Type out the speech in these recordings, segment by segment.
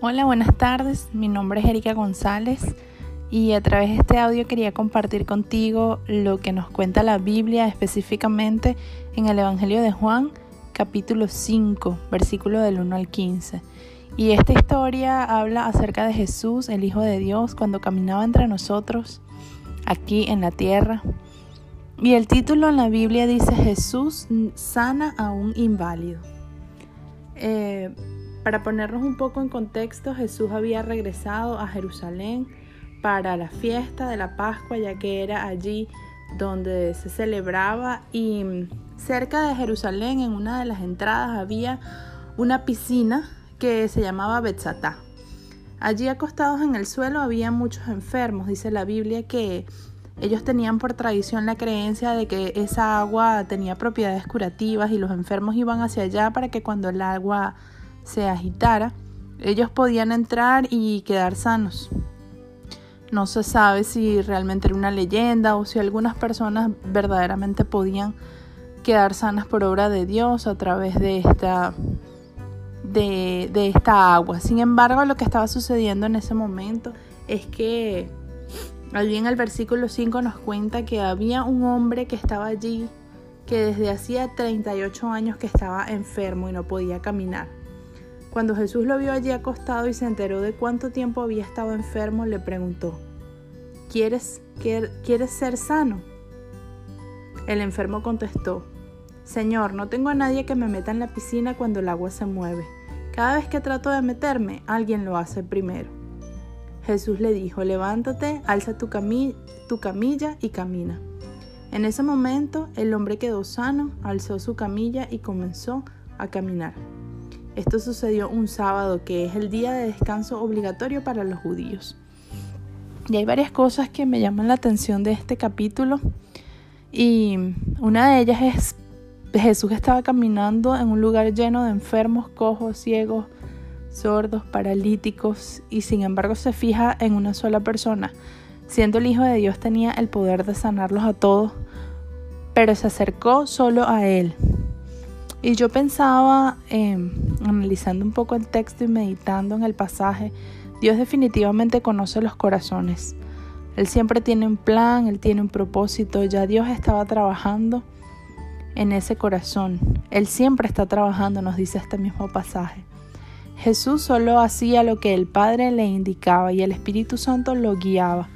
Hola, buenas tardes. Mi nombre es Erika González y a través de este audio quería compartir contigo lo que nos cuenta la Biblia específicamente en el Evangelio de Juan, capítulo 5, versículo del 1 al 15. Y esta historia habla acerca de Jesús, el Hijo de Dios, cuando caminaba entre nosotros aquí en la tierra. Y el título en la Biblia dice Jesús sana a un inválido. Eh, para ponernos un poco en contexto, Jesús había regresado a Jerusalén para la fiesta de la Pascua, ya que era allí donde se celebraba y cerca de Jerusalén, en una de las entradas, había una piscina que se llamaba Betzatá. Allí acostados en el suelo había muchos enfermos, dice la Biblia que ellos tenían por tradición la creencia de que esa agua tenía propiedades curativas y los enfermos iban hacia allá para que cuando el agua se agitara, ellos podían entrar y quedar sanos. No se sabe si realmente era una leyenda o si algunas personas verdaderamente podían quedar sanas por obra de Dios a través de esta, de, de esta agua. Sin embargo, lo que estaba sucediendo en ese momento es que allí en el versículo 5 nos cuenta que había un hombre que estaba allí que desde hacía 38 años que estaba enfermo y no podía caminar. Cuando Jesús lo vio allí acostado y se enteró de cuánto tiempo había estado enfermo, le preguntó, ¿quieres, ¿quieres ser sano? El enfermo contestó, Señor, no tengo a nadie que me meta en la piscina cuando el agua se mueve. Cada vez que trato de meterme, alguien lo hace primero. Jesús le dijo, levántate, alza tu, tu camilla y camina. En ese momento el hombre quedó sano, alzó su camilla y comenzó a caminar. Esto sucedió un sábado, que es el día de descanso obligatorio para los judíos. Y hay varias cosas que me llaman la atención de este capítulo. Y una de ellas es Jesús estaba caminando en un lugar lleno de enfermos, cojos, ciegos, sordos, paralíticos, y sin embargo se fija en una sola persona. Siendo el Hijo de Dios tenía el poder de sanarlos a todos, pero se acercó solo a él. Y yo pensaba, em, analizando un poco el texto y meditando en el pasaje, Dios definitivamente conoce los corazones. Él siempre tiene un plan, Él tiene un propósito, ya Dios estaba trabajando en ese corazón. Él siempre está trabajando, nos dice este mismo pasaje. Jesús solo hacía lo que el Padre le indicaba y el Espíritu Santo lo guiaba.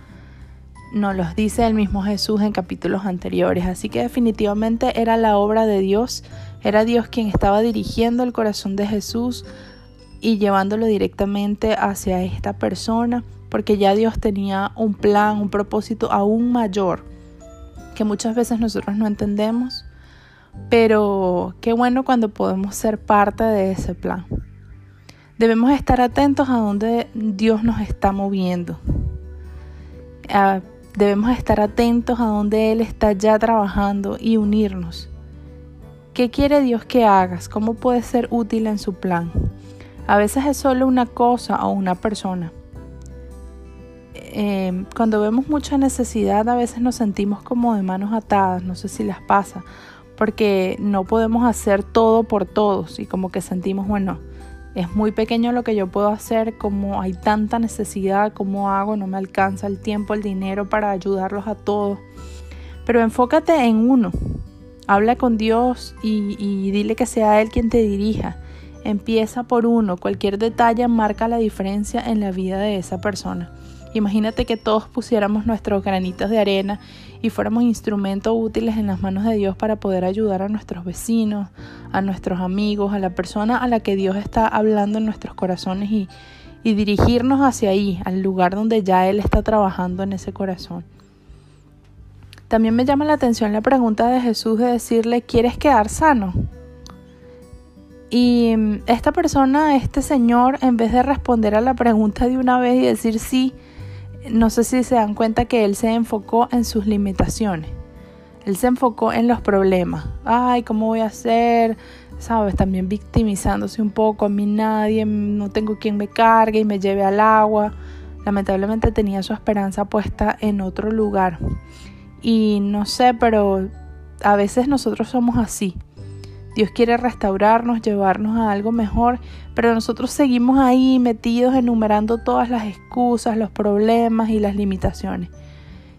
Nos los dice el mismo Jesús en capítulos anteriores, así que definitivamente era la obra de Dios era Dios quien estaba dirigiendo el corazón de Jesús y llevándolo directamente hacia esta persona, porque ya Dios tenía un plan, un propósito aún mayor, que muchas veces nosotros no entendemos, pero qué bueno cuando podemos ser parte de ese plan. Debemos estar atentos a dónde Dios nos está moviendo. Ah, debemos estar atentos a dónde Él está ya trabajando y unirnos. ¿Qué quiere Dios que hagas? ¿Cómo puedes ser útil en su plan? A veces es solo una cosa o una persona. Em, cuando vemos mucha necesidad a veces nos sentimos como de manos atadas, no sé si les pasa, porque no podemos hacer todo por todos y como que sentimos, bueno, es muy pequeño lo que yo puedo hacer, como hay tanta necesidad, ¿cómo hago? No me alcanza el tiempo, el dinero para ayudarlos a todos. Pero enfócate en uno, Habla con Dios y, dile que sea Él quien te dirija. Empieza por uno, cualquier detalle marca la diferencia en la vida de esa persona. Imagínate que todos pusiéramos nuestros granitos de arena y fuéramos instrumentos útiles en las manos de Dios para poder ayudar a nuestros vecinos, a nuestros amigos, a la persona a la que Dios está hablando en nuestros corazones y, y dirigirnos hacia ahí, al lugar donde ya Él está trabajando en ese corazón. También me llama la atención la pregunta de Jesús de decirle, ¿quieres quedar sano? Y mm, esta persona, este señor, en vez de responder a la pregunta de una vez y decir sí, no sé si se dan cuenta que él se enfocó en sus limitaciones. Él se enfocó en los problemas. Ay, ¿cómo voy a hacer? ¿Sabes? También victimizándose un poco. A mí nadie, no tengo quien me cargue y me lleve al agua. Lamentablemente tenía su esperanza puesta en otro lugar. Y no sé, pero a veces nosotros somos así. Dios quiere restaurarnos, llevarnos a algo mejor, pero nosotros seguimos ahí metidos enumerando todas las excusas, los problemas y las limitaciones.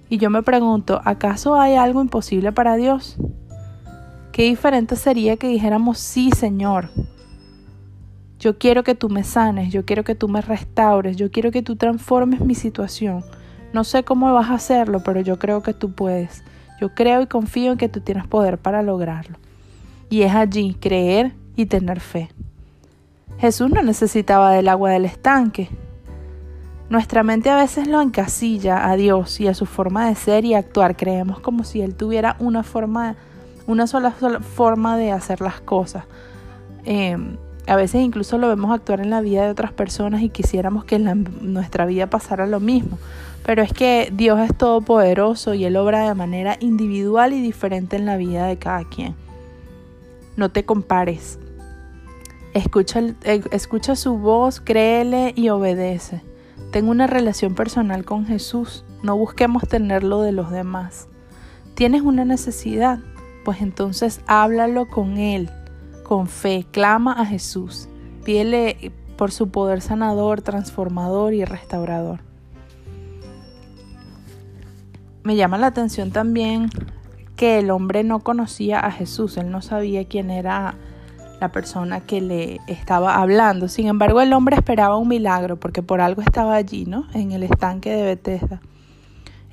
Y yo me pregunto, ¿acaso hay algo imposible para Dios? Qué diferente sería que dijéramos, sí, Señor, yo quiero que tú me sanes, yo quiero que tú me restaures, yo quiero que tú transformes mi situación. No sé cómo vas a hacerlo, pero yo creo que tú puedes. Yo creo y confío en que tú tienes poder para lograrlo. Y es allí creer y tener fe. Jesús no necesitaba del agua del estanque. Nuestra mente a veces lo encasilla a Dios y a su forma de ser y actuar. Creemos como si Él tuviera una forma, una sola, forma de hacer las cosas. Em, a veces incluso lo vemos actuar en la vida de otras personas y quisiéramos que en nuestra vida pasara lo mismo. Pero es que Dios es todopoderoso y Él obra de manera individual y diferente en la vida de cada quien. No te compares. Escucha, eh, escucha su voz, créele y obedece. Ten una relación personal con Jesús. No busquemos tenerlo de los demás. ¿Tienes una necesidad? Pues entonces háblalo con Él con fe, clama a Jesús, pídele por su poder sanador, transformador y restaurador. Me llama la atención también que el hombre no conocía a Jesús, él no sabía quién era la persona que le estaba hablando. Sin embargo, el hombre esperaba un milagro porque por algo estaba allí, ¿no? En el estanque de Bethesda.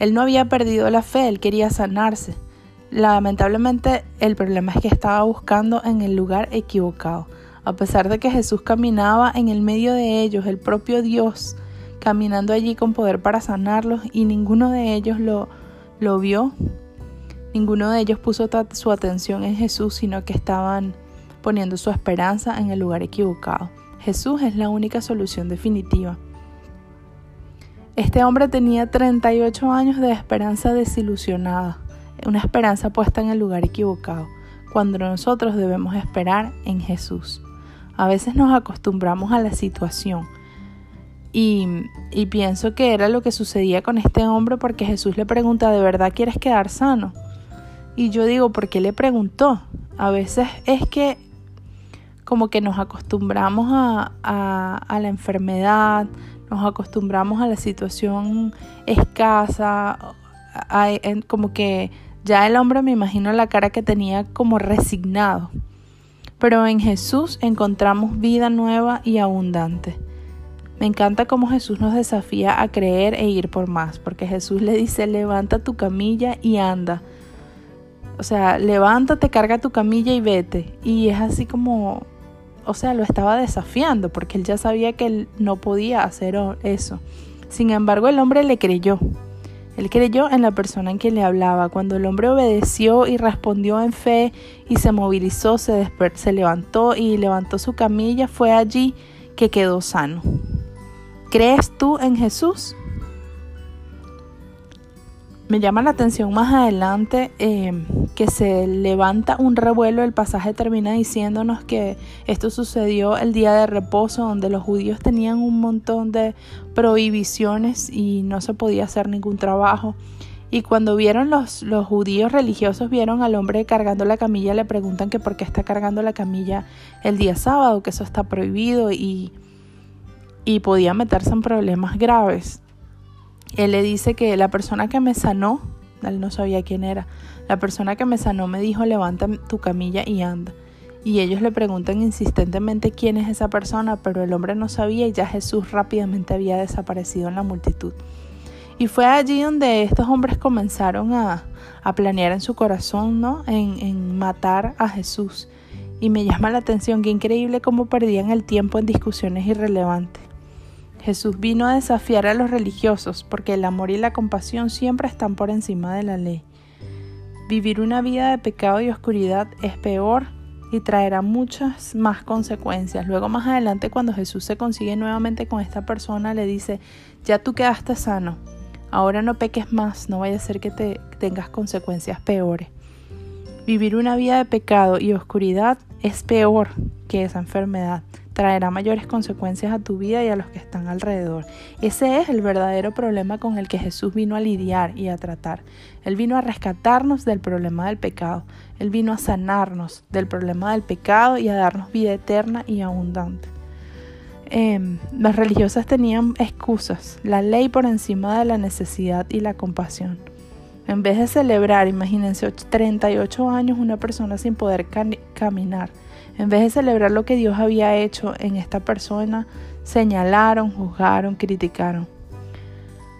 Él no había perdido la fe, él quería sanarse. Lamentablemente el problema es que estaba buscando en el lugar equivocado. A pesar de que Jesús caminaba en el medio de ellos, el propio Dios, caminando allí con poder para sanarlos y ninguno de ellos lo, lo vio, ninguno de ellos puso su atención en Jesús, sino que estaban poniendo su esperanza en el lugar equivocado. Jesús es la única solución definitiva. Este hombre tenía 38 años de esperanza desilusionada una esperanza puesta en el lugar equivocado, cuando nosotros debemos esperar en Jesús. A veces nos acostumbramos a la situación y, pienso que era lo que sucedía con este hombre porque Jesús le pregunta, ¿de verdad quieres quedar sano? Y yo digo, ¿por qué le preguntó? A veces es que como que nos acostumbramos a, a la enfermedad, nos acostumbramos a la situación escasa, como que ya el hombre me imagino la cara que tenía como resignado. Pero en Jesús encontramos vida nueva y abundante. Me encanta cómo Jesús nos desafía a creer e ir por más, porque Jesús le dice, levanta tu camilla y anda. O sea, levántate, carga tu camilla y vete. Y es así como, o sea, lo estaba desafiando, porque él ya sabía que él no podía hacer eso. Sin embargo, el hombre le creyó. Él creyó en la persona en quien le hablaba. Cuando el hombre obedeció y respondió en fe y se movilizó, se, se levantó y levantó su camilla, fue allí que quedó sano. ¿Crees tú en Jesús? Me llama la atención más adelante eh, que se levanta un revuelo. El pasaje termina diciéndonos que esto sucedió el día de reposo, donde los judíos tenían un montón de prohibiciones y no se podía hacer ningún trabajo. Y cuando vieron los, los judíos religiosos, vieron al hombre cargando la camilla, le preguntan que por qué está cargando la camilla el día sábado, que eso está prohibido y, y podía meterse en problemas graves. Él le dice que la persona que me sanó, él no sabía quién era, la persona que me sanó me dijo levanta tu camilla y anda. Y ellos le preguntan insistentemente quién es esa persona, pero el hombre no sabía y ya Jesús rápidamente había desaparecido en la multitud. Y fue allí donde estos hombres comenzaron a, planear en su corazón, ¿no? En, en matar a Jesús. Y me llama la atención que increíble cómo perdían el tiempo en discusiones irrelevantes. Jesús vino a desafiar a los religiosos porque el amor y la compasión siempre están por encima de la ley. Vivir una vida de pecado y oscuridad es peor y traerá muchas más consecuencias. Luego más adelante cuando Jesús se consigue nuevamente con esta persona le dice, ya tú quedaste sano, ahora no peques más, no vaya a ser que te tengas consecuencias peores. Vivir una vida de pecado y oscuridad es peor que esa enfermedad traerá mayores consecuencias a tu vida y a los que están alrededor. Ese es el verdadero problema con el que Jesús vino a lidiar y a tratar. Él vino a rescatarnos del problema del pecado. Él vino a sanarnos del problema del pecado y a darnos vida eterna y abundante. Em, las religiosas tenían excusas, la ley por encima de la necesidad y la compasión. En vez de celebrar, imagínense, 38 años una persona sin poder caminar, en vez de celebrar lo que Dios había hecho en esta persona, señalaron, juzgaron, criticaron.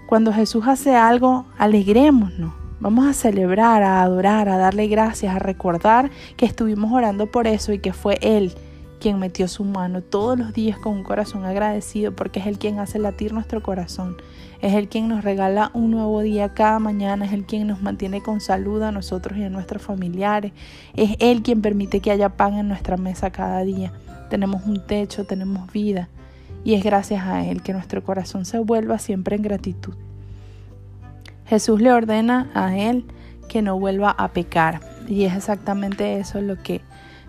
Cuando Jesús hace algo, alegrémonos. Vamos a celebrar, a adorar, a darle gracias, a recordar que estuvimos orando por eso y que fue Él quien metió su mano todos los días con un corazón agradecido porque es el quien hace latir nuestro corazón, es el quien nos regala un nuevo día cada mañana, es el quien nos mantiene con salud a nosotros y a nuestros familiares, es Él quien permite que haya pan en nuestra mesa cada día. Tenemos un techo, tenemos vida y es gracias a Él que nuestro corazón se vuelva siempre en gratitud. Jesús le ordena a Él que no vuelva a pecar y es exactamente eso lo que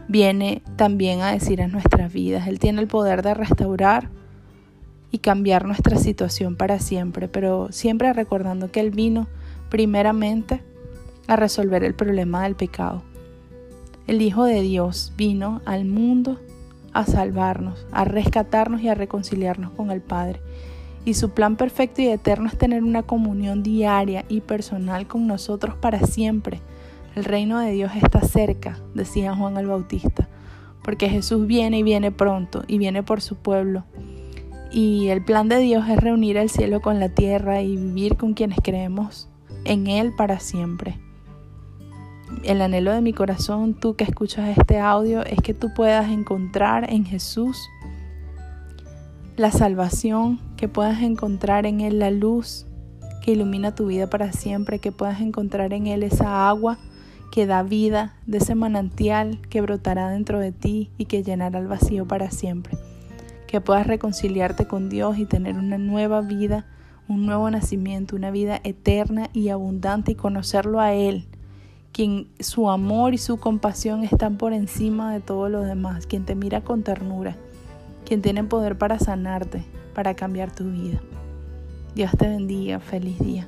viene también a decir en nuestras vidas. Él tiene el poder de restaurar y cambiar nuestra situación para siempre, pero siempre recordando que Él vino primeramente a resolver el problema del pecado. El Hijo de Dios vino al mundo a salvarnos, a rescatarnos y a reconciliarnos con el Padre. Y su plan perfecto y eterno es tener una comunión diaria y personal con nosotros para siempre el reino de Dios está cerca, decía Juan el Bautista, porque Jesús viene y viene pronto y viene por su pueblo. Y el plan de Dios es reunir el cielo con la tierra y vivir con quienes creemos en Él para siempre. El anhelo de mi corazón, tú que escuchas este audio, es que tú puedas encontrar en Jesús la salvación, que puedas encontrar en Él la luz que ilumina tu vida para siempre, que puedas encontrar en Él esa agua que da vida, de ese manantial que brotará dentro de ti y que llenará el vacío para siempre. Que puedas reconciliarte con Dios y tener una nueva vida, un nuevo nacimiento, una vida eterna y abundante y conocerlo a Él, quien su amor y su compasión están por encima de todo lo demás, quien te mira con ternura, quien tiene poder para sanarte, para cambiar tu vida. Dios te bendiga, feliz día.